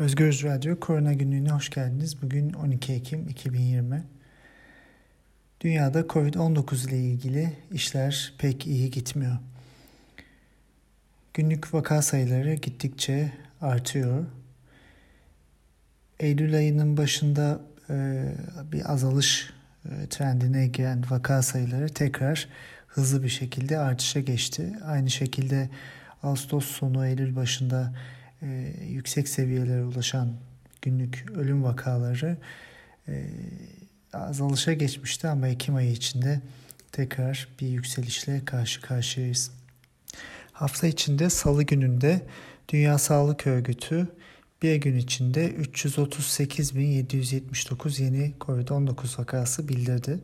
Özgürüz Radyo Korona Günlüğü'ne hoş geldiniz. Bugün 12 Ekim 2020. Dünyada Covid-19 ile ilgili işler pek iyi gitmiyor. Günlük vaka sayıları gittikçe artıyor. Eylül ayının başında e, bir azalış e, trendine giren vaka sayıları tekrar hızlı bir şekilde artışa geçti. Aynı şekilde Ağustos sonu Eylül başında e, yüksek seviyelere ulaşan günlük ölüm vakaları e, azalışa geçmişti ama Ekim ayı içinde tekrar bir yükselişle karşı karşıyayız. Hafta içinde salı gününde Dünya Sağlık Örgütü bir gün içinde 338.779 yeni COVID-19 vakası bildirdi.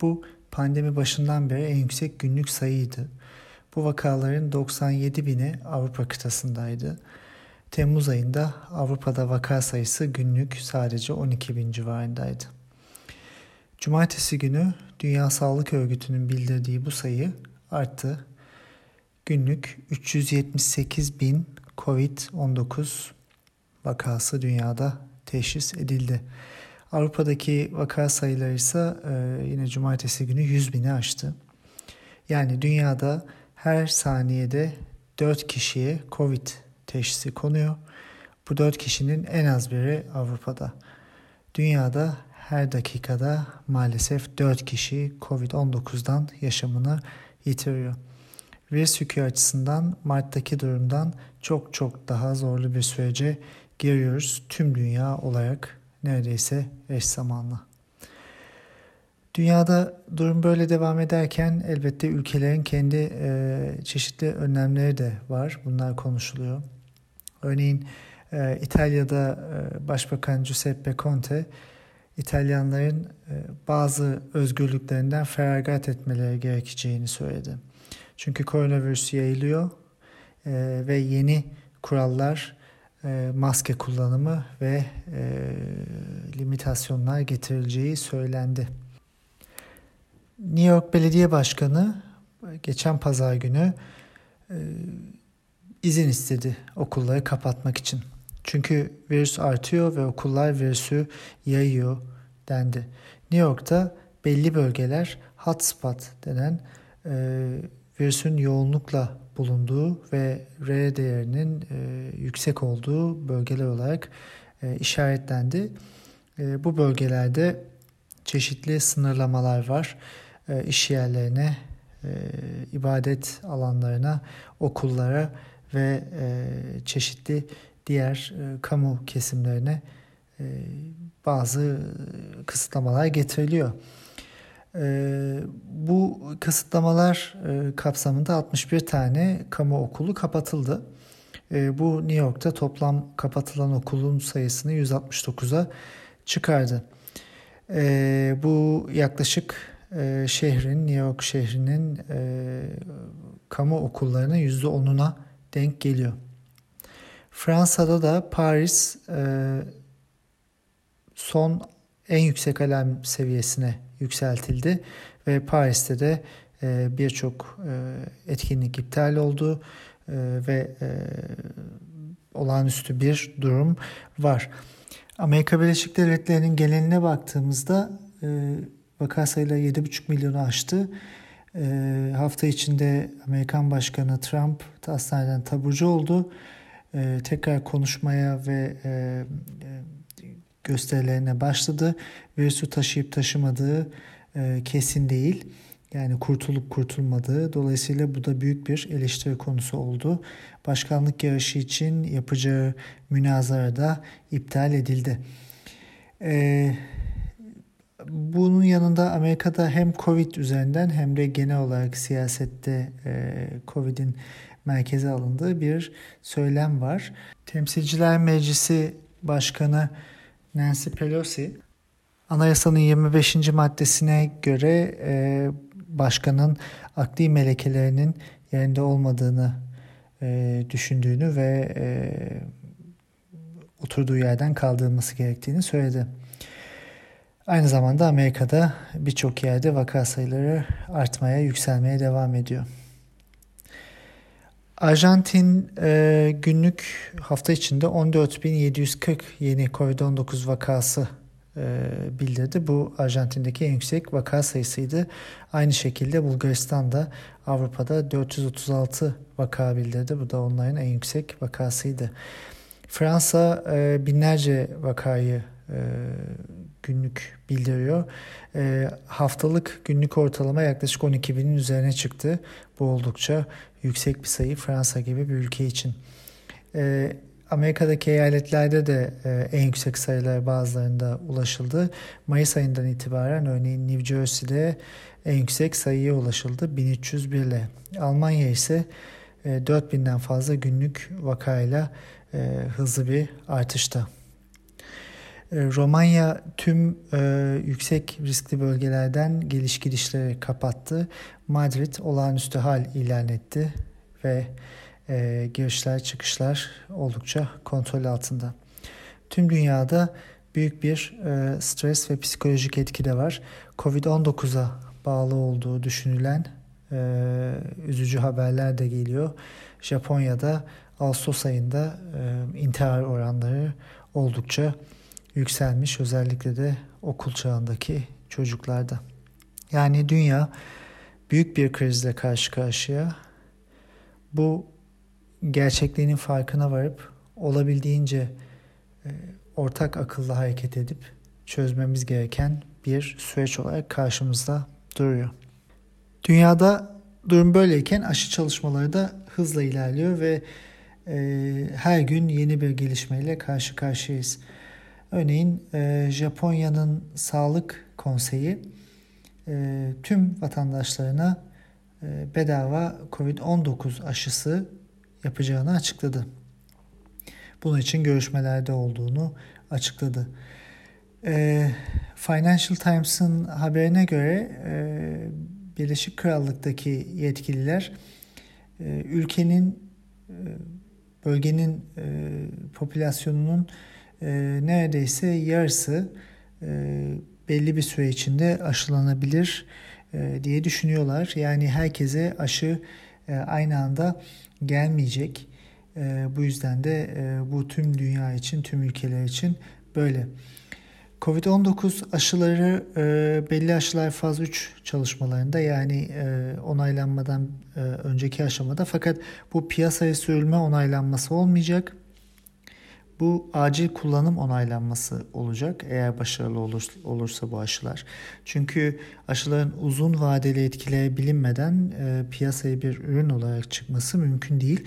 Bu pandemi başından beri en yüksek günlük sayıydı. Bu vakaların 97 bini Avrupa kıtasındaydı. Temmuz ayında Avrupa'da vaka sayısı günlük sadece 12 bin civarındaydı. Cumartesi günü Dünya Sağlık Örgütü'nün bildirdiği bu sayı arttı. Günlük 378 bin COVID-19 vakası dünyada teşhis edildi. Avrupa'daki vaka sayıları ise e, yine cumartesi günü 100 bini aştı. Yani dünyada her saniyede 4 kişiye COVID teşhisi konuyor. Bu 4 kişinin en az biri Avrupa'da. Dünyada her dakikada maalesef 4 kişi COVID-19'dan yaşamını yitiriyor. Virüs yükü açısından Mart'taki durumdan çok çok daha zorlu bir sürece giriyoruz tüm dünya olarak neredeyse eş zamanlı. Dünyada durum böyle devam ederken elbette ülkelerin kendi e, çeşitli önlemleri de var. Bunlar konuşuluyor. Örneğin e, İtalya'da e, Başbakan Giuseppe Conte İtalyanların e, bazı özgürlüklerinden feragat etmeleri gerekeceğini söyledi. Çünkü koronavirüs yayılıyor ve yeni kurallar maske kullanımı ve limitasyonlar getirileceği söylendi. New York Belediye Başkanı geçen pazar günü izin istedi okulları kapatmak için. Çünkü virüs artıyor ve okullar virüsü yayıyor dendi. New York'ta belli bölgeler hotspot denen e, virüsün yoğunlukla bulunduğu ve R değerinin e, yüksek olduğu bölgeler olarak e, işaretlendi. E, bu bölgelerde çeşitli sınırlamalar var. E, iş yerlerine, e, ibadet alanlarına, okullara ve e, çeşitli diğer e, kamu kesimlerine e, bazı kısıtlamalar getiriliyor. E, bu kısıtlamalar e, kapsamında 61 tane kamu okulu kapatıldı. E, bu New York'ta toplam kapatılan okulun sayısını 169'a çıkardı. E, bu yaklaşık e, şehrin, New York şehrinin e, kamu okullarının %10'una denk geliyor. Fransa'da da Paris e, son en yüksek alarm seviyesine yükseltildi ve Paris'te de e, birçok e, etkinlik iptal oldu e, ve e, olağanüstü bir durum var. Amerika Birleşik Devletleri'nin geneline baktığımızda e, vaka sayıları 7,5 milyonu aştı. E, hafta içinde Amerikan Başkanı Trump hastaneden taburcu oldu. E, tekrar konuşmaya ve e, e, gösterilerine başladı. Virüsü taşıyıp taşımadığı e, kesin değil. Yani kurtulup kurtulmadığı. Dolayısıyla bu da büyük bir eleştiri konusu oldu. Başkanlık yarışı için yapacağı münazara da iptal edildi. Ee, bunun yanında Amerika'da hem Covid üzerinden hem de genel olarak siyasette e, Covid'in merkeze alındığı bir söylem var. Temsilciler Meclisi Başkanı Nancy Pelosi anayasanın 25. maddesine göre e, başkanın akli melekelerinin yerinde olmadığını e, düşündüğünü ve e, oturduğu yerden kaldırılması gerektiğini söyledi. Aynı zamanda Amerika'da birçok yerde vaka sayıları artmaya, yükselmeye devam ediyor. Arjantin e, günlük hafta içinde 14.740 yeni COVID-19 vakası e, bildirdi. Bu Arjantin'deki en yüksek vaka sayısıydı. Aynı şekilde Bulgaristan'da Avrupa'da 436 vaka bildirdi. Bu da onların en yüksek vakasıydı. Fransa e, binlerce vakayı e, günlük bildiriyor. E, haftalık günlük ortalama yaklaşık 12 binin üzerine çıktı. Bu oldukça yüksek bir sayı Fransa gibi bir ülke için. E, Amerika'daki eyaletlerde de e, en yüksek sayılar bazılarında ulaşıldı. Mayıs ayından itibaren örneğin New Jersey'de en yüksek sayıya ulaşıldı 1301 ile. Almanya ise e, 4000'den fazla günlük vakayla e, hızlı bir artışta. E, Romanya tüm e, yüksek riskli bölgelerden geliş girişleri kapattı. Madrid olağanüstü hal ilan etti ve e, girişler çıkışlar oldukça kontrol altında. Tüm dünyada büyük bir e, stres ve psikolojik etki de var. Covid-19'a bağlı olduğu düşünülen e, üzücü haberler de geliyor. Japonya'da Ağustos ayında e, intihar oranları oldukça yükselmiş. Özellikle de okul çağındaki çocuklarda. Yani dünya büyük bir krizle karşı karşıya. Bu gerçekliğinin farkına varıp olabildiğince e, ortak akılla hareket edip çözmemiz gereken bir süreç olarak karşımızda duruyor. Dünyada durum böyleyken aşı çalışmaları da hızla ilerliyor ve e, her gün yeni bir gelişmeyle karşı karşıyayız. Örneğin e, Japonya'nın Sağlık Konseyi e, tüm vatandaşlarına e, bedava COVID-19 aşısı yapacağını açıkladı. Bunun için görüşmelerde olduğunu açıkladı. Financial Times'ın haberine göre Birleşik Krallık'taki yetkililer ülkenin bölgenin popülasyonunun e, neredeyse yarısı e, belli bir süre içinde aşılanabilir e, diye düşünüyorlar. Yani herkese aşı e, aynı anda gelmeyecek. E, bu yüzden de e, bu tüm dünya için, tüm ülkeler için böyle. Covid-19 aşıları e, belli aşılar faz 3 çalışmalarında yani e, onaylanmadan e, önceki aşamada fakat bu piyasaya sürülme onaylanması olmayacak. Bu acil kullanım onaylanması olacak eğer başarılı olur, olursa bu aşılar. Çünkü aşıların uzun vadeli etkileri bilinmeden e, piyasaya bir ürün olarak çıkması mümkün değil.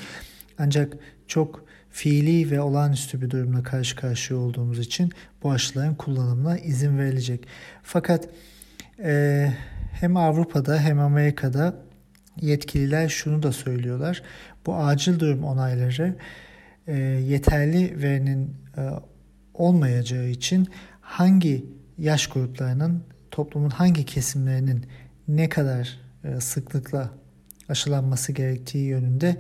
Ancak çok fiili ve olağanüstü bir durumla karşı karşıya olduğumuz için bu aşıların kullanımına izin verilecek. Fakat e, hem Avrupa'da hem Amerika'da yetkililer şunu da söylüyorlar. Bu acil durum onayları e, yeterli verinin e, olmayacağı için hangi yaş gruplarının toplumun hangi kesimlerinin ne kadar e, sıklıkla aşılanması gerektiği yönünde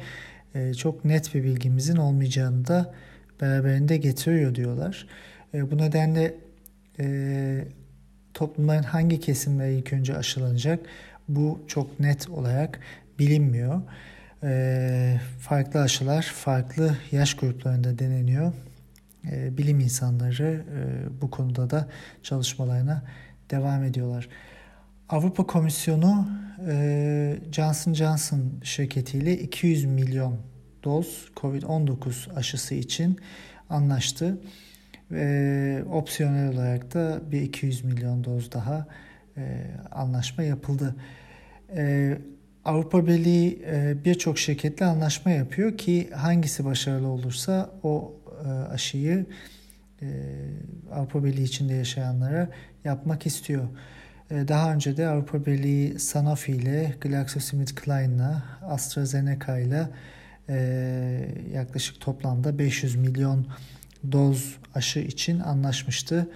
e, çok net bir bilgimizin olmayacağını da beraberinde getiriyor diyorlar. E, bu nedenle e, toplumların hangi kesimleri ilk önce aşılanacak bu çok net olarak bilinmiyor. E, farklı aşılar farklı yaş gruplarında deneniyor. E, bilim insanları e, bu konuda da çalışmalarına devam ediyorlar. Avrupa Komisyonu e, Johnson Johnson şirketiyle 200 milyon doz COVID-19 aşısı için anlaştı. Ve opsiyonel olarak da bir 200 milyon doz daha e, anlaşma yapıldı. E, Avrupa Birliği e, birçok şirketle anlaşma yapıyor ki hangisi başarılı olursa o e, aşıyı e, Avrupa Birliği içinde yaşayanlara yapmak istiyor. Daha önce de Avrupa Birliği Sanofi ile GlaxoSmithKline'la AstraZeneca ile yaklaşık toplamda 500 milyon doz aşı için anlaşmıştı.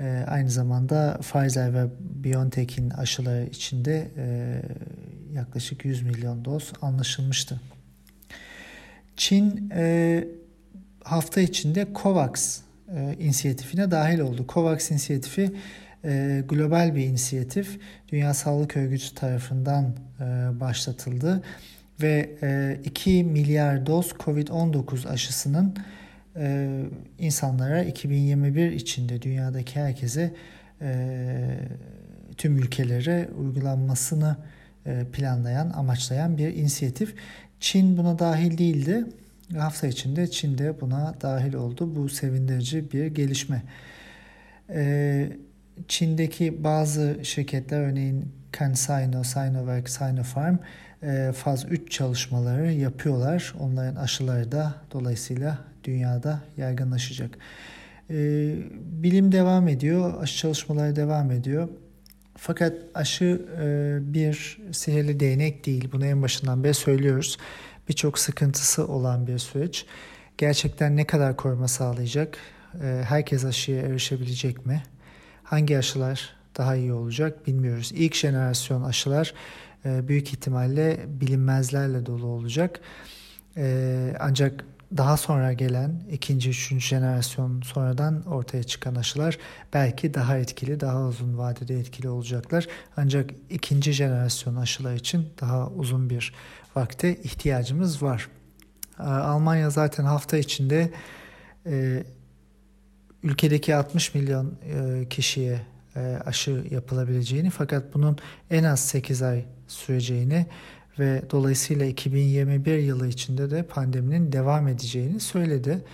E, aynı zamanda Pfizer ve BioNTech'in aşıları için de e, yaklaşık 100 milyon doz anlaşılmıştı. Çin e, hafta içinde COVAX e, inisiyatifine dahil oldu. COVAX inisiyatifi e, global bir inisiyatif. Dünya Sağlık Örgütü tarafından e, başlatıldı ve 2 milyar doz COVID-19 aşısının insanlara 2021 içinde dünyadaki herkese tüm ülkelere uygulanmasını planlayan, amaçlayan bir inisiyatif. Çin buna dahil değildi. Hafta içinde Çin de buna dahil oldu. Bu sevindirici bir gelişme. Çin'deki bazı şirketler örneğin CanSino, Sinovac, Sinopharm faz 3 çalışmaları yapıyorlar. Onların aşıları da dolayısıyla dünyada yaygınlaşacak. Bilim devam ediyor, aşı çalışmaları devam ediyor. Fakat aşı bir sihirli değnek değil. Bunu en başından beri söylüyoruz. Birçok sıkıntısı olan bir süreç. Gerçekten ne kadar koruma sağlayacak? Herkes aşıya erişebilecek mi? Hangi aşılar daha iyi olacak bilmiyoruz. İlk jenerasyon aşılar e, büyük ihtimalle bilinmezlerle dolu olacak. E, ancak daha sonra gelen ikinci, üçüncü jenerasyon sonradan ortaya çıkan aşılar belki daha etkili, daha uzun vadede etkili olacaklar. Ancak ikinci jenerasyon aşılar için daha uzun bir vakte ihtiyacımız var. E, Almanya zaten hafta içinde ülkedeki 60 milyon e, kişiye e, aşı yapılabileceğini fakat bunun en az 8 ay süreceğini ve dolayısıyla 2021 yılı içinde de pandeminin devam edeceğini söyledi.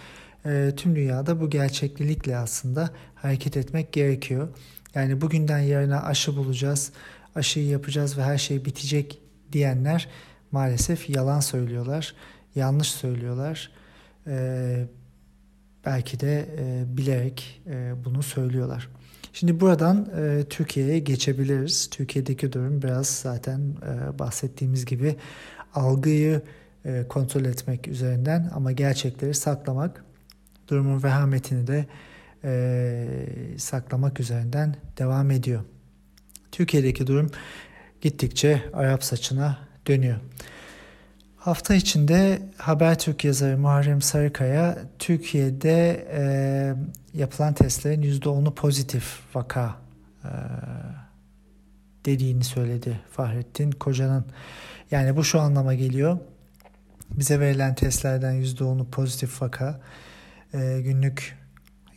E, tüm dünyada bu gerçeklilikle aslında hareket etmek gerekiyor. Yani bugünden yarına aşı bulacağız, aşıyı yapacağız ve her şey bitecek diyenler maalesef yalan söylüyorlar, yanlış söylüyorlar. Ee, belki de e, bilerek e, bunu söylüyorlar. Şimdi buradan e, Türkiye'ye geçebiliriz. Türkiye'deki durum biraz zaten e, bahsettiğimiz gibi algıyı e, kontrol etmek üzerinden ama gerçekleri saklamak, durumun vehametini de e, saklamak üzerinden devam ediyor. Türkiye'deki durum gittikçe Arap saçına dönüyor. Hafta içinde Habertürk yazarı Muharrem Sarıkaya Türkiye'de e, yapılan testlerin %10'u pozitif vaka e, dediğini söyledi Fahrettin Koca'nın. Yani bu şu anlama geliyor. Bize verilen testlerden %10'u pozitif vaka. E, günlük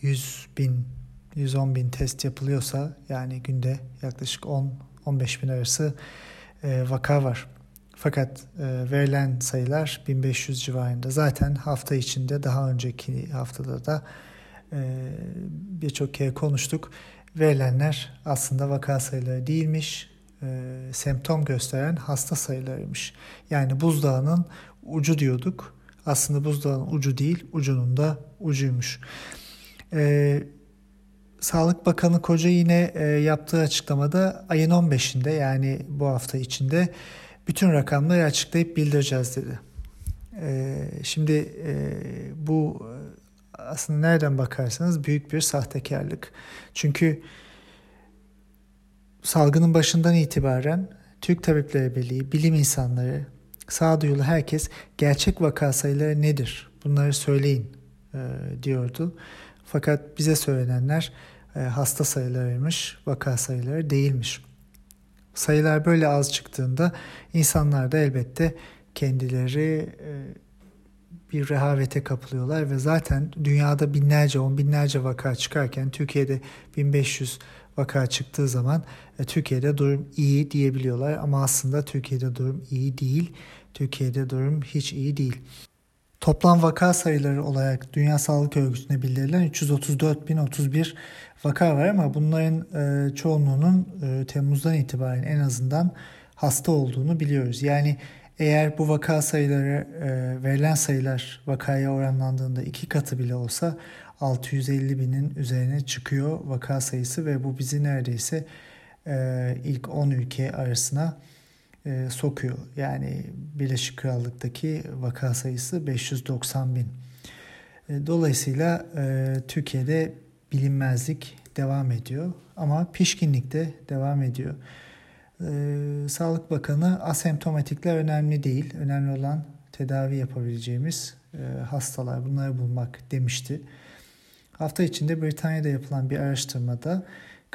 100 bin, 110 bin test yapılıyorsa yani günde yaklaşık 10-15 bin arası e, vaka var. Fakat e, verilen sayılar 1500 civarında. Zaten hafta içinde daha önceki haftada da e, birçok kere konuştuk. Verilenler aslında vaka sayıları değilmiş, e, semptom gösteren hasta sayılarıymış. Yani buzdağının ucu diyorduk. Aslında buzdağının ucu değil, ucunun da ucuymuş. E, Sağlık Bakanı Koca yine e, yaptığı açıklamada ayın 15'inde yani bu hafta içinde bütün rakamları açıklayıp bildireceğiz dedi. Ee, şimdi e, bu aslında nereden bakarsanız büyük bir sahtekarlık. Çünkü salgının başından itibaren Türk Tabipleri Birliği, bilim insanları, sağduyulu herkes gerçek vaka sayıları nedir? Bunları söyleyin e, diyordu. Fakat bize söylenenler e, hasta sayılarıymış, vaka sayıları değilmiş. Sayılar böyle az çıktığında insanlar da elbette kendileri e, bir rehavete kapılıyorlar ve zaten dünyada binlerce, on binlerce vaka çıkarken Türkiye'de 1500 vaka çıktığı zaman e, Türkiye'de durum iyi diyebiliyorlar ama aslında Türkiye'de durum iyi değil. Türkiye'de durum hiç iyi değil. Toplam vaka sayıları olarak Dünya Sağlık Örgütü'ne bildirilen 334.031 vaka var ama bunların e, çoğunluğunun e, Temmuz'dan itibaren en azından hasta olduğunu biliyoruz. Yani eğer bu vaka sayıları e, verilen sayılar vakaya oranlandığında iki katı bile olsa 650 binin üzerine çıkıyor vaka sayısı ve bu bizi neredeyse e, ilk 10 ülke arasına e, sokuyor. Yani Birleşik Krallık'taki vaka sayısı 590 bin. E, dolayısıyla e, Türkiye'de bilinmezlik devam ediyor ama pişkinlik de devam ediyor. Sağlık Bakanı asemptomatikler önemli değil. Önemli olan tedavi yapabileceğimiz e, hastalar bunları bulmak demişti. Hafta içinde Britanya'da yapılan bir araştırmada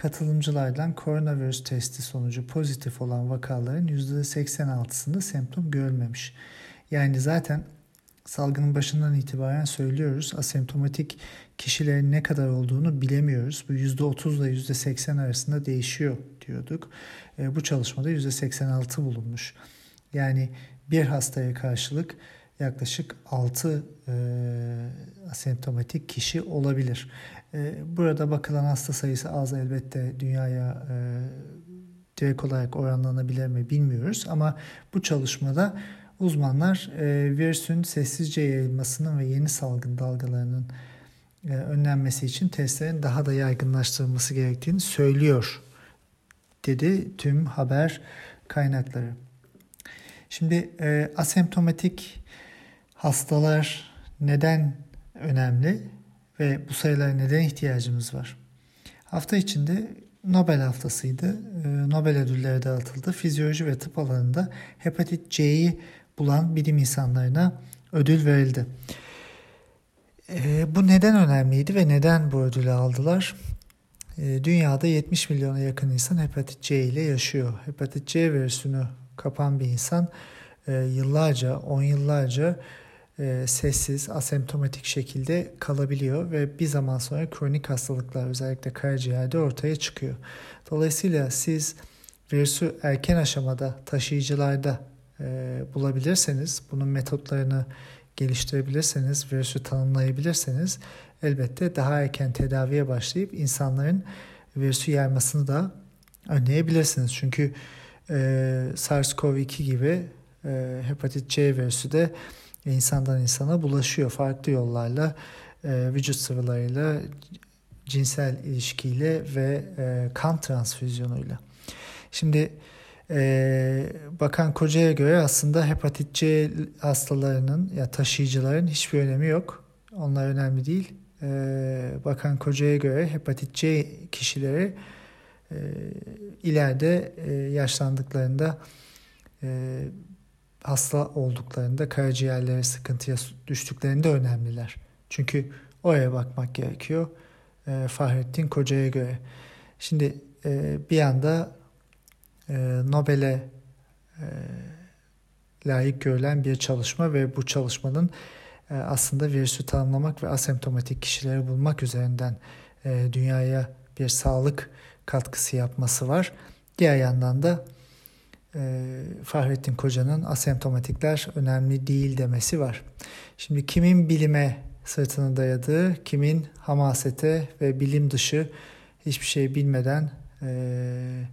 katılımcılardan koronavirüs testi sonucu pozitif olan vakaların %86'sında semptom görülmemiş. Yani zaten salgının başından itibaren söylüyoruz. Asemptomatik kişilerin ne kadar olduğunu bilemiyoruz. Bu %30 ile %80 arasında değişiyor diyorduk. E, bu çalışmada %86 bulunmuş. Yani bir hastaya karşılık yaklaşık 6 e, asemptomatik kişi olabilir. E, burada bakılan hasta sayısı az elbette dünyaya e, direkt olarak oranlanabilir mi bilmiyoruz ama bu çalışmada uzmanlar e, virüsün sessizce yayılmasının ve yeni salgın dalgalarının e, önlenmesi için testlerin daha da yaygınlaştırılması gerektiğini söylüyor dedi tüm haber kaynakları. Şimdi asemptomatik hastalar neden önemli ve bu sayılara neden ihtiyacımız var? Hafta içinde Nobel haftasıydı. E, Nobel ödülleri dağıtıldı. Fizyoloji ve tıp alanında hepatit C'yi bulan bilim insanlarına ödül verildi. E, bu neden önemliydi ve neden bu ödülü aldılar? E, dünyada 70 milyona yakın insan hepatit C ile yaşıyor. Hepatit C virüsünü kapan bir insan e, yıllarca, on yıllarca e, sessiz, asemptomatik şekilde kalabiliyor ve bir zaman sonra kronik hastalıklar özellikle karaciğerde ortaya çıkıyor. Dolayısıyla siz virüsü erken aşamada taşıyıcılarda e, bulabilirseniz, bunun metotlarını geliştirebilirseniz, virüsü tanımlayabilirseniz elbette daha erken tedaviye başlayıp insanların virüsü yaymasını da önleyebilirsiniz. Çünkü e, SARS-CoV-2 gibi e, hepatit C virüsü de insandan insana bulaşıyor farklı yollarla e, vücut sıvılarıyla cinsel ilişkiyle ve e, kan transfüzyonuyla. Şimdi e, Bakan Koca'ya göre aslında hepatit C hastalarının ya taşıyıcıların hiçbir önemi yok. Onlar önemli değil. E, Bakan Koca'ya göre hepatit C kişileri e, ileride e, yaşlandıklarında e, hasta olduklarında karaciğerleri sıkıntıya düştüklerinde önemliler. Çünkü oraya bakmak gerekiyor. E, Fahrettin Koca'ya göre. Şimdi e, bir anda e, Nobel'e e, layık görülen bir çalışma ve bu çalışmanın e, aslında virüsü tanımlamak ve asemptomatik kişileri bulmak üzerinden e, dünyaya bir sağlık katkısı yapması var. Diğer yandan da Fahrettin Koca'nın asemptomatikler önemli değil demesi var. Şimdi kimin bilime sırtını dayadığı, kimin hamasete ve bilim dışı hiçbir şey bilmeden e,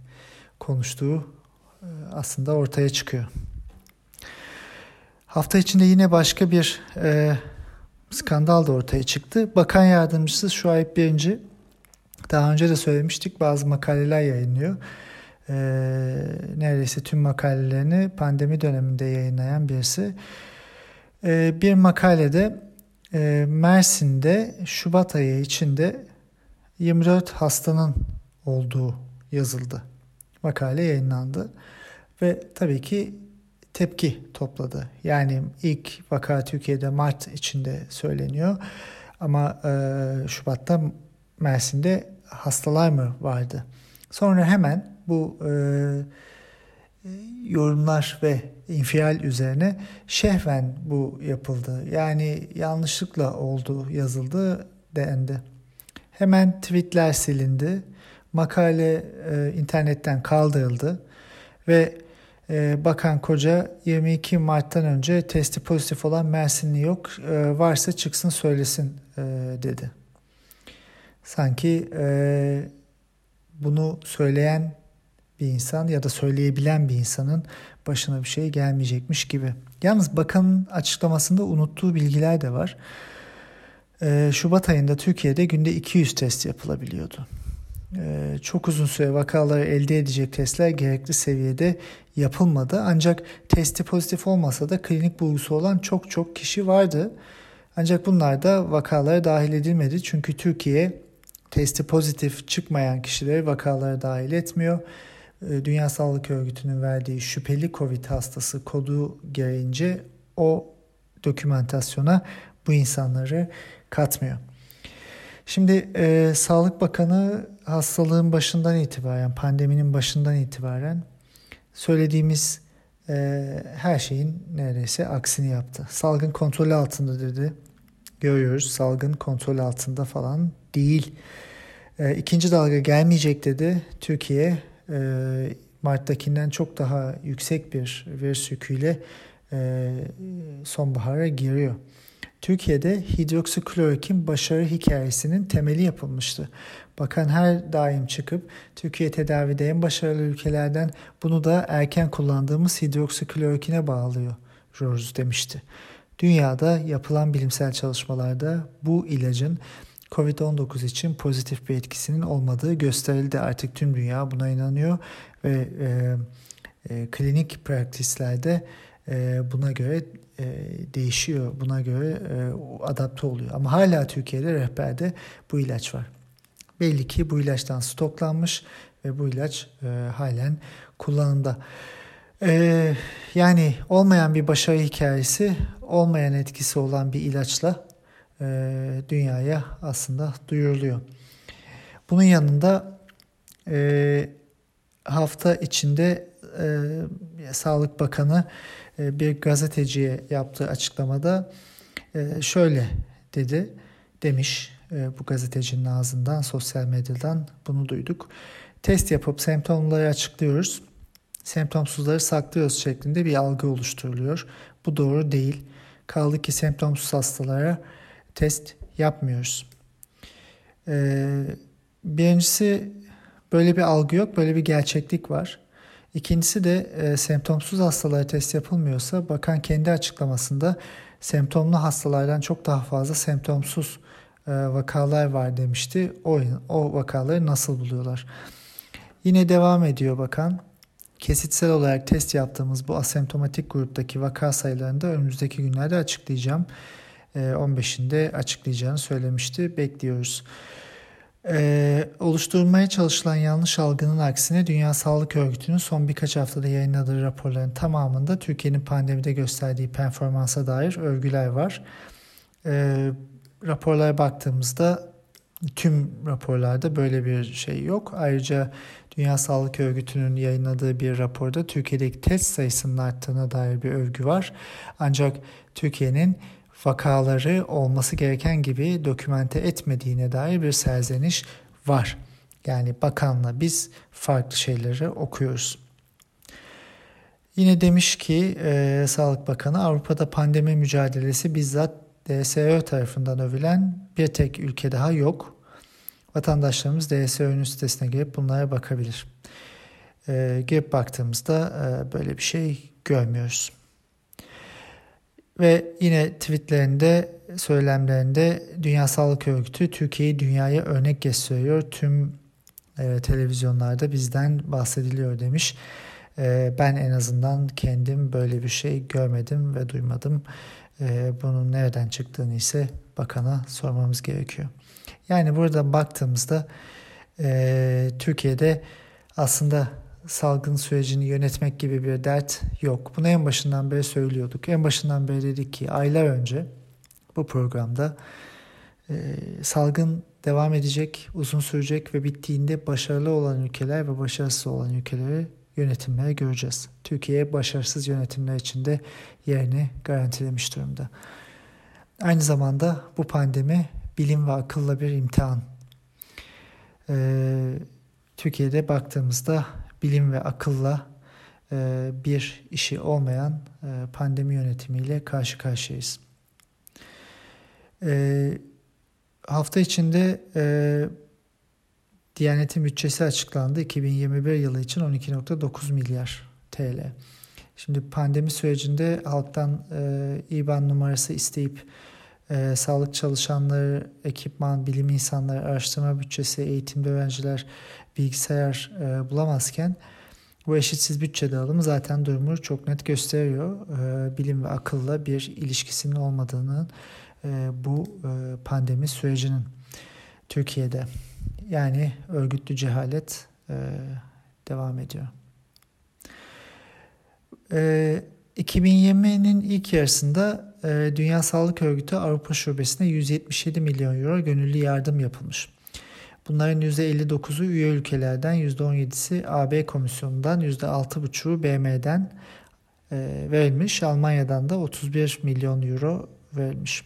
konuştuğu e, aslında ortaya çıkıyor. Hafta içinde yine başka bir e, skandal da ortaya çıktı. Bakan yardımcısı Şuayb Birinci daha önce de söylemiştik bazı makaleler yayınlıyor e, neredeyse tüm makalelerini pandemi döneminde yayınlayan birisi. E, bir makalede e, Mersin'de Şubat ayı içinde 24 hastanın olduğu yazıldı. Makale yayınlandı ve tabii ki tepki topladı. Yani ilk vaka Türkiye'de Mart içinde söyleniyor ama e, Şubat'ta Mersin'de hastalar mı vardı? Sonra hemen bu e, yorumlar ve infial üzerine şehven bu yapıldı. Yani yanlışlıkla oldu yazıldı dendi. Hemen tweetler silindi. Makale e, internetten kaldırıldı ve e, Bakan Koca 22 Mart'tan önce testi pozitif olan Mersinli yok e, varsa çıksın söylesin e, dedi. Sanki e, bunu söyleyen bir insan ya da söyleyebilen bir insanın başına bir şey gelmeyecekmiş gibi. Yalnız bakanın açıklamasında unuttuğu bilgiler de var. Ee, Şubat ayında Türkiye'de günde 200 test yapılabiliyordu. Ee, çok uzun süre vakaları elde edecek testler gerekli seviyede yapılmadı. Ancak testi pozitif olmasa da klinik bulgusu olan çok çok kişi vardı. Ancak bunlar da vakalara dahil edilmedi. Çünkü Türkiye testi pozitif çıkmayan kişileri vakalara dahil etmiyor. Ee, Dünya Sağlık Örgütü'nün verdiği şüpheli COVID hastası kodu gereğince o dokümantasyona bu insanları katmıyor. Şimdi e, Sağlık Bakanı hastalığın başından itibaren, pandeminin başından itibaren söylediğimiz e, her şeyin neredeyse aksini yaptı. Salgın kontrol altında dedi. Görüyoruz salgın kontrol altında falan değil. E, ikinci dalga gelmeyecek dedi. Türkiye e, Mart'takinden çok daha yüksek bir virüs yüküyle e, sonbahara giriyor. Türkiye'de hidroksiklorokin başarı hikayesinin temeli yapılmıştı. Bakan her daim çıkıp Türkiye tedavide en başarılı ülkelerden bunu da erken kullandığımız hidroksiklorokine bağlıyoruz demişti. Dünyada yapılan bilimsel çalışmalarda bu ilacın COVID-19 için pozitif bir etkisinin olmadığı gösterildi. Artık tüm dünya buna inanıyor ve e, e, klinik praktislerde e, buna göre e, değişiyor. Buna göre e, adapte oluyor. Ama hala Türkiye'de rehberde bu ilaç var. Belli ki bu ilaçtan stoklanmış ve bu ilaç e, halen kullanımda. E, yani olmayan bir başarı hikayesi, olmayan etkisi olan bir ilaçla e, dünyaya aslında duyuruluyor. Bunun yanında e, hafta içinde e, Sağlık Bakanı bir gazeteciye yaptığı açıklamada şöyle dedi, demiş bu gazetecinin ağzından, sosyal medyadan bunu duyduk. Test yapıp semptomları açıklıyoruz. Semptomsuzları saklıyoruz şeklinde bir algı oluşturuluyor. Bu doğru değil. Kaldı ki semptomsuz hastalara test yapmıyoruz. Birincisi böyle bir algı yok, böyle bir gerçeklik var. İkincisi de e, semptomsuz hastalara test yapılmıyorsa bakan kendi açıklamasında semptomlu hastalardan çok daha fazla semptomsuz e, vakalar var demişti. O, o vakaları nasıl buluyorlar? Yine devam ediyor bakan. Kesitsel olarak test yaptığımız bu asemptomatik gruptaki vaka sayılarını da önümüzdeki günlerde açıklayacağım. E, 15'inde açıklayacağını söylemişti. Bekliyoruz. Ee, oluşturulmaya çalışılan yanlış algının aksine Dünya Sağlık Örgütü'nün son birkaç haftada yayınladığı raporların tamamında Türkiye'nin pandemide gösterdiği performansa dair övgüler var. Ee, raporlara baktığımızda tüm raporlarda böyle bir şey yok. Ayrıca Dünya Sağlık Örgütü'nün yayınladığı bir raporda Türkiye'deki test sayısının arttığına dair bir övgü var. Ancak Türkiye'nin vakaları olması gereken gibi dokümente etmediğine dair bir serzeniş var. Yani bakanla biz farklı şeyleri okuyoruz. Yine demiş ki e, Sağlık Bakanı Avrupa'da pandemi mücadelesi bizzat DSÖ tarafından övülen bir tek ülke daha yok. Vatandaşlarımız DSÖ'nün sitesine girip bunlara bakabilir. E, girip baktığımızda e, böyle bir şey görmüyoruz. Ve yine tweetlerinde, söylemlerinde Dünya Sağlık Örgütü Türkiye'yi dünyaya örnek gösteriyor. Tüm e, televizyonlarda bizden bahsediliyor demiş. E, ben en azından kendim böyle bir şey görmedim ve duymadım. E, bunun nereden çıktığını ise bakana sormamız gerekiyor. Yani burada baktığımızda e, Türkiye'de aslında salgın sürecini yönetmek gibi bir dert yok. Bunu en başından beri söylüyorduk. En başından beri dedik ki aylar önce bu programda e, salgın devam edecek, uzun sürecek ve bittiğinde başarılı olan ülkeler ve başarısız olan ülkeleri yönetimlere göreceğiz. Türkiye başarısız yönetimler içinde yerini garantilemiş durumda. Aynı zamanda bu pandemi bilim ve akılla bir imtihan. Ee, Türkiye'de baktığımızda bilim ve akılla e, bir işi olmayan e, pandemi yönetimiyle karşı karşıyayız. E, hafta içinde Diyanet'in bütçesi açıklandı. 2021 yılı için 12.9 milyar TL. Şimdi pandemi sürecinde halktan e, IBAN numarası isteyip e, sağlık çalışanları, ekipman, bilim insanları, araştırma bütçesi, eğitimde öğrenciler bilgisayar e, bulamazken bu eşitsiz bütçe dağılımı zaten durumu çok net gösteriyor. E, bilim ve akılla bir ilişkisinin olmadığını e, bu e, pandemi sürecinin Türkiye'de yani örgütlü cehalet e, devam ediyor. E, 2020'nin ilk yarısında e, Dünya Sağlık Örgütü Avrupa Şubesi'ne 177 milyon euro gönüllü yardım yapılmış. Bunların %59'u üye ülkelerden, %17'si AB Komisyonu'ndan, %6,5'u BM'den e, verilmiş. Almanya'dan da 31 milyon euro verilmiş.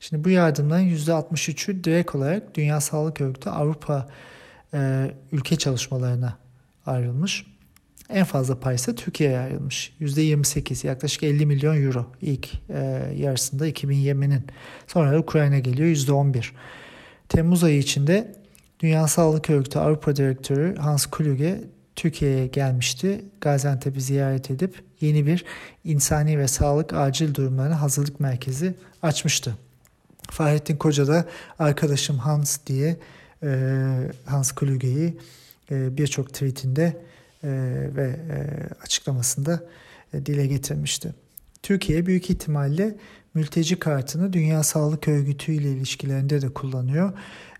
Şimdi bu yardımların %63'ü direkt olarak Dünya Sağlık Örgütü Avrupa e, ülke çalışmalarına ayrılmış. En fazla pay ise Türkiye'ye ayrılmış. %28 yaklaşık 50 milyon euro ilk e, yarısında 2020'nin. Sonra Ukrayna geliyor %11. Temmuz ayı içinde Dünya Sağlık Örgütü Avrupa Direktörü Hans Kluge Türkiye'ye gelmişti. Gaziantep'i ziyaret edip yeni bir insani ve sağlık acil durumlarına hazırlık merkezi açmıştı. Fahrettin Koca da arkadaşım Hans diye e, Hans Kluge'yi e, birçok tweetinde ve e, açıklamasında e, dile getirmişti. Türkiye büyük ihtimalle mülteci kartını Dünya Sağlık Örgütü ile ilişkilerinde de kullanıyor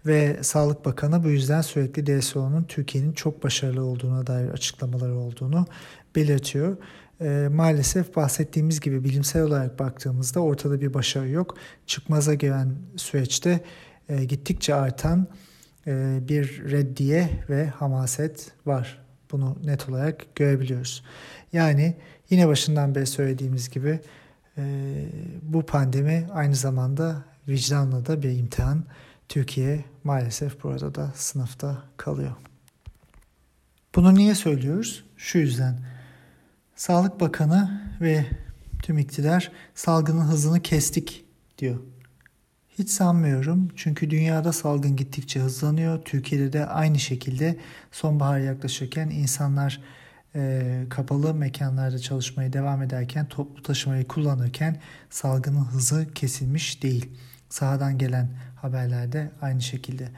ve Sağlık Bakanı bu yüzden sürekli DSO'nun Türkiye'nin çok başarılı olduğuna dair açıklamaları olduğunu belirtiyor. E, maalesef bahsettiğimiz gibi bilimsel olarak baktığımızda ortada bir başarı yok. Çıkmaza giren süreçte e, gittikçe artan bir reddiye ve hamaset var. Bunu net olarak görebiliyoruz. Yani yine başından beri söylediğimiz gibi e, bu pandemi aynı zamanda vicdanla da bir imtihan. Türkiye maalesef burada da sınıfta kalıyor. Bunu niye söylüyoruz? Şu yüzden. Sağlık Bakanı ve tüm iktidar salgının hızını kestik diyor. Hiç sanmıyorum çünkü dünyada salgın gittikçe hızlanıyor. Türkiye'de de aynı şekilde sonbahar yaklaşırken insanlar e, kapalı mekanlarda çalışmaya devam ederken toplu taşımayı kullanırken salgının hızı kesilmiş değil. Sahadan gelen haberlerde aynı şekilde.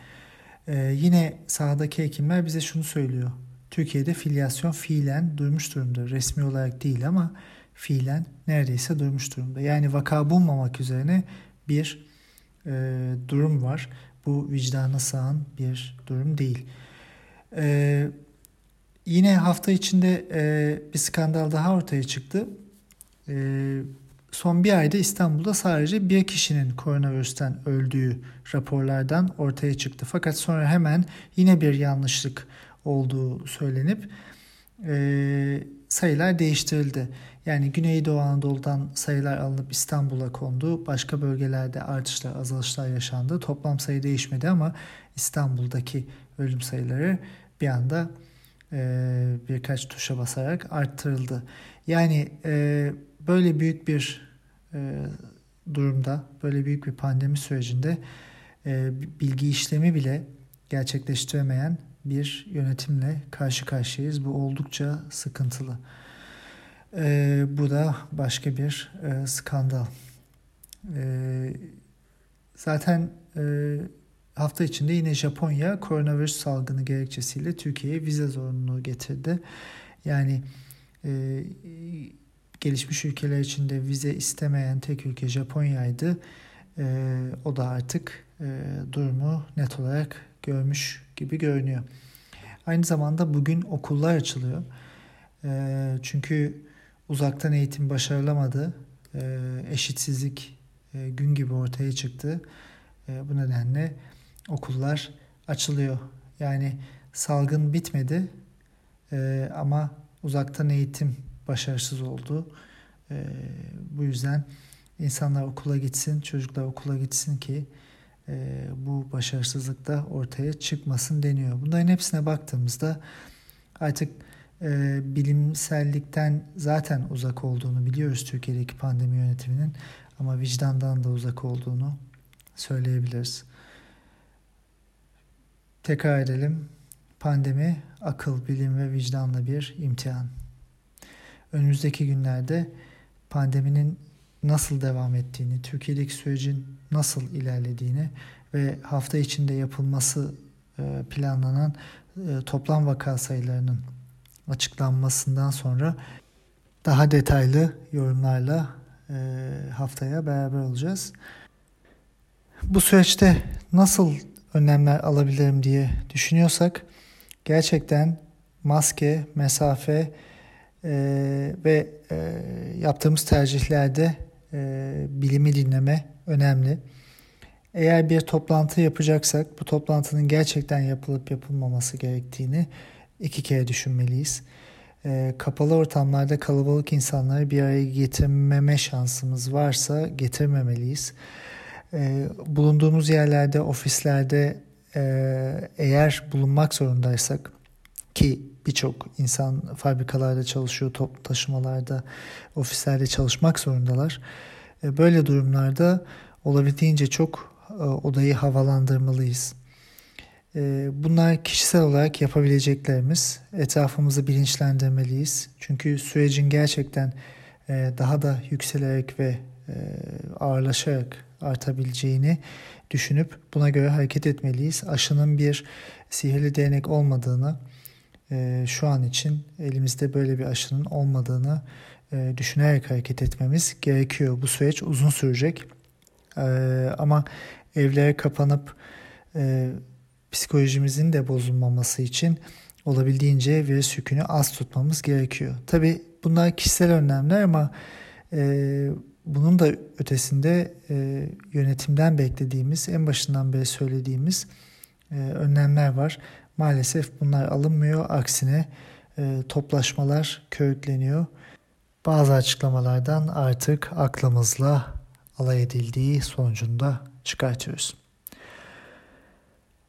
E, yine sahadaki hekimler bize şunu söylüyor. Türkiye'de filyasyon fiilen durmuş durumda. Resmi olarak değil ama fiilen neredeyse durmuş durumda. Yani vaka bulmamak üzerine bir e, durum var. Bu vicdana sığan bir durum değil. E, yine hafta içinde e, bir skandal daha ortaya çıktı. E, son bir ayda İstanbul'da sadece bir kişinin koronavirüsten öldüğü raporlardan ortaya çıktı. Fakat sonra hemen yine bir yanlışlık olduğu söylenip e, sayılar değiştirildi. Yani Güneydoğu Anadolu'dan sayılar alınıp İstanbul'a kondu. Başka bölgelerde artışlar, azalışlar yaşandı. Toplam sayı değişmedi ama İstanbul'daki ölüm sayıları bir anda e, birkaç tuşa basarak arttırıldı. Yani e, böyle büyük bir e, durumda, böyle büyük bir pandemi sürecinde e, bilgi işlemi bile gerçekleştiremeyen bir yönetimle karşı karşıyayız. Bu oldukça sıkıntılı. E, bu da başka bir e, skandal. E, zaten e, hafta içinde yine Japonya koronavirüs salgını gerekçesiyle Türkiye'ye vize zorunluluğu getirdi. Yani e, gelişmiş ülkeler içinde vize istemeyen tek ülke Japonya'ydı. E, o da artık e, durumu net olarak görmüş gibi görünüyor. Aynı zamanda bugün okullar açılıyor. E, çünkü uzaktan eğitim başarılamadı. E, eşitsizlik e, gün gibi ortaya çıktı. E, bu nedenle okullar açılıyor. Yani salgın bitmedi e, ama uzaktan eğitim başarısız oldu. E, bu yüzden insanlar okula gitsin, çocuklar okula gitsin ki e, bu başarısızlık da ortaya çıkmasın deniyor. Bunların hepsine baktığımızda artık e, bilimsellikten zaten uzak olduğunu biliyoruz Türkiye'deki pandemi yönetiminin ama vicdandan da uzak olduğunu söyleyebiliriz. Tekrar edelim. Pandemi akıl, bilim ve vicdanla bir imtihan. Önümüzdeki günlerde pandeminin nasıl devam ettiğini, Türkiye'deki sürecin nasıl ilerlediğini ve hafta içinde yapılması e, planlanan e, toplam vaka sayılarının açıklanmasından sonra daha detaylı yorumlarla e, haftaya beraber olacağız. Bu süreçte nasıl önlemler alabilirim diye düşünüyorsak gerçekten maske, mesafe ve yaptığımız tercihlerde e, bilimi dinleme önemli. Eğer bir toplantı yapacaksak bu toplantının gerçekten yapılıp yapılmaması gerektiğini iki kere düşünmeliyiz. E, kapalı ortamlarda kalabalık insanları bir araya getirmeme şansımız varsa getirmemeliyiz. E, bulunduğumuz yerlerde, ofislerde e, eğer bulunmak zorundaysak ki birçok insan fabrikalarda çalışıyor, toplu taşımalarda, ofislerde çalışmak zorundalar. E, böyle durumlarda olabildiğince çok e, odayı havalandırmalıyız. E, bunlar kişisel olarak yapabileceklerimiz. Etrafımızı bilinçlendirmeliyiz. Çünkü sürecin gerçekten daha da yükselerek ve ağırlaşarak artabileceğini düşünüp buna göre hareket etmeliyiz. Aşının bir sihirli değnek olmadığını, şu an için elimizde böyle bir aşının olmadığını düşünerek hareket etmemiz gerekiyor. Bu süreç uzun sürecek. Ee, ama evlere kapanıp e, psikolojimizin de bozulmaması için olabildiğince virüs yükünü az tutmamız gerekiyor. Tabi bunlar kişisel önlemler ama e, bunun da ötesinde e, yönetimden beklediğimiz, en başından beri söylediğimiz e, önlemler var. Maalesef bunlar alınmıyor. Aksine e, toplaşmalar körükleniyor. Bazı açıklamalardan artık aklımızla alay edildiği sonucunda çıkartıyoruz.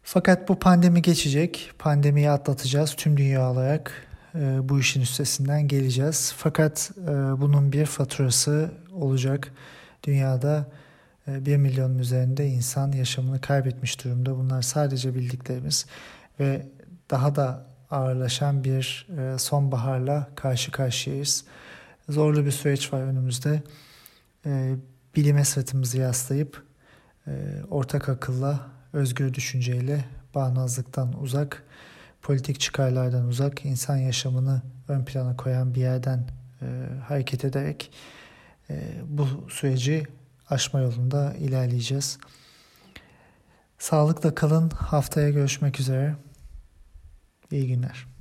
Fakat bu pandemi geçecek. Pandemiyi atlatacağız tüm dünya olarak. E, bu işin üstesinden geleceğiz. Fakat e, bunun bir faturası olacak. Dünyada e, 1 milyonun üzerinde insan yaşamını kaybetmiş durumda. Bunlar sadece bildiklerimiz ve daha da ağırlaşan bir e, sonbaharla karşı karşıyayız. Zorlu bir süreç var önümüzde. E, bilime sırtımızı yaslayıp e, ortak akılla, özgür düşünceyle, bağnazlıktan uzak, politik çıkarlardan uzak, insan yaşamını ön plana koyan bir yerden hareket ederek bu süreci aşma yolunda ilerleyeceğiz. Sağlıkla kalın. Haftaya görüşmek üzere. İyi günler.